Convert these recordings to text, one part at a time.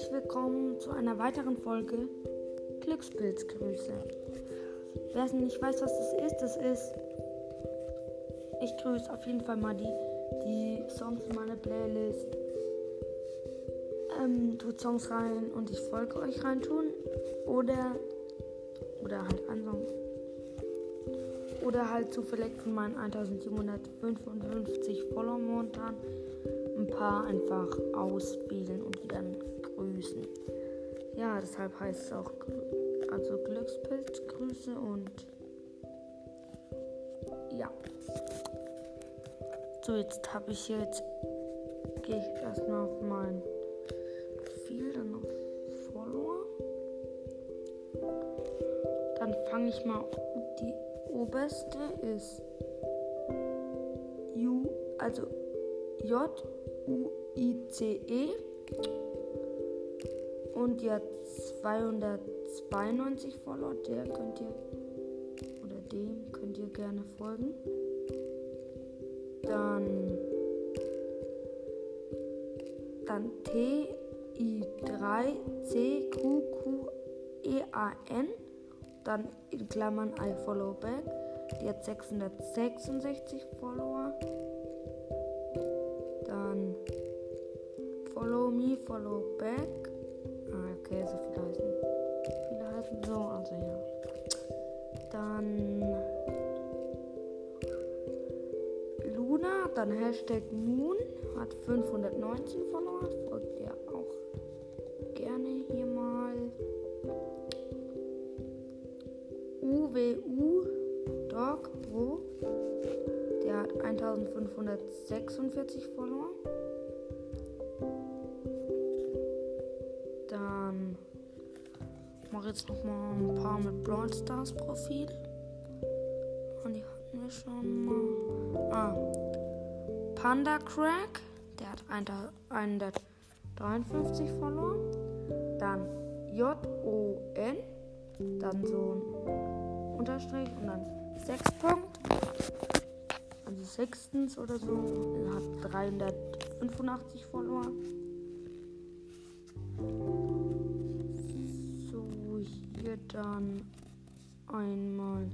herzlich willkommen zu einer weiteren Folge Glückspilzgrüße. Wer es nicht weiß, was das ist, das ist. Ich grüße auf jeden Fall mal die, die Songs in meiner Playlist. Ähm, tut Songs rein und ich folge euch reintun. Oder. Oder halt Song. Oder halt zufällig von meinen 1755 Follower momentan ein paar einfach auswählen und die dann grüßen. Ja, deshalb heißt es auch also Glückspilzgrüße und ja. So, jetzt habe ich jetzt gehe ich erstmal auf mein Profil, dann auf Follower. Dann fange ich mal die oberste ist U, also J U-I-C-E. Und hat 292 Follower. Der könnt ihr, oder dem könnt ihr gerne folgen. Dann, dann T-I-3-C-Q-Q-E-A-N. Dann in Klammern I follow back. Die hat 666 Follower. me, follow back. Ah, okay, so viele heißen. Viele heißen so, also ja. Dann Luna, dann Hashtag Moon, hat 519 Follower, folgt ihr auch gerne hier mal. UWU Dog Pro, der hat 1546 Follower. Mache jetzt noch mal ein paar mit Brawl Stars Profil. Und die hatten wir schon mal. Ah. Panda Crack, der hat 153 Follower. Dann J-O-N, dann so ein Unterstrich und dann 6 Punkt. Also sechstens oder so. Er hat 385 Follower. Dann einmal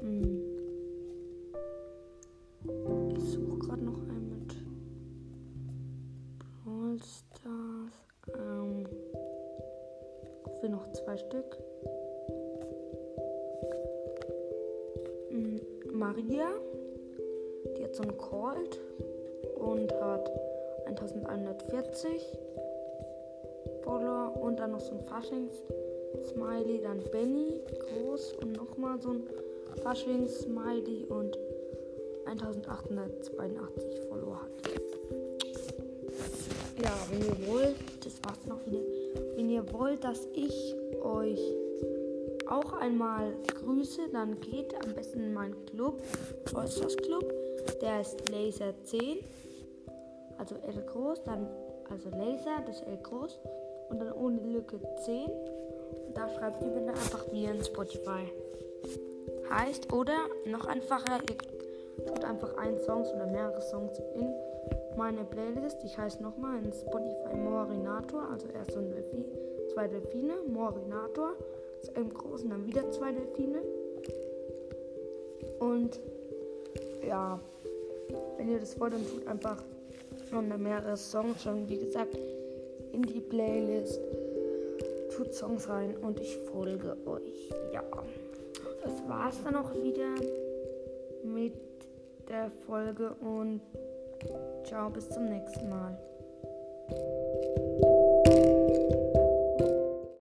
hm. ich suche gerade noch einen mit Brawl Stars ähm, für noch zwei Stück hm. Maria die hat so ein Cold und hat 1140 Und dann noch so ein Faschings-Smiley, dann Benny groß und nochmal so ein Faschings-Smiley und 1882 Follower hat. Ja, wenn ihr wollt, das war's noch wieder. Wenn ihr wollt, dass ich euch auch einmal grüße, dann geht am besten in meinen Club, Oysters Club. Der ist Laser 10, also L groß, dann also Laser, das L groß und dann ohne Lücke 10. Und da schreibt ihr bitte einfach mir in Spotify. Heißt, oder noch einfacher, ihr tut einfach einen Song oder mehrere Songs in meine Playlist. Ich heiße nochmal in Spotify Morinator, also erst so ein Delfin, zwei Delfine, Morinator, zu einem großen, dann wieder zwei Delfine. Und ja, wenn ihr das wollt, dann tut einfach noch mehrere Songs schon, wie gesagt, in die Playlist. Tut Songs rein und ich folge euch. Ja, das war's dann auch wieder mit der Folge und ciao, bis zum nächsten Mal.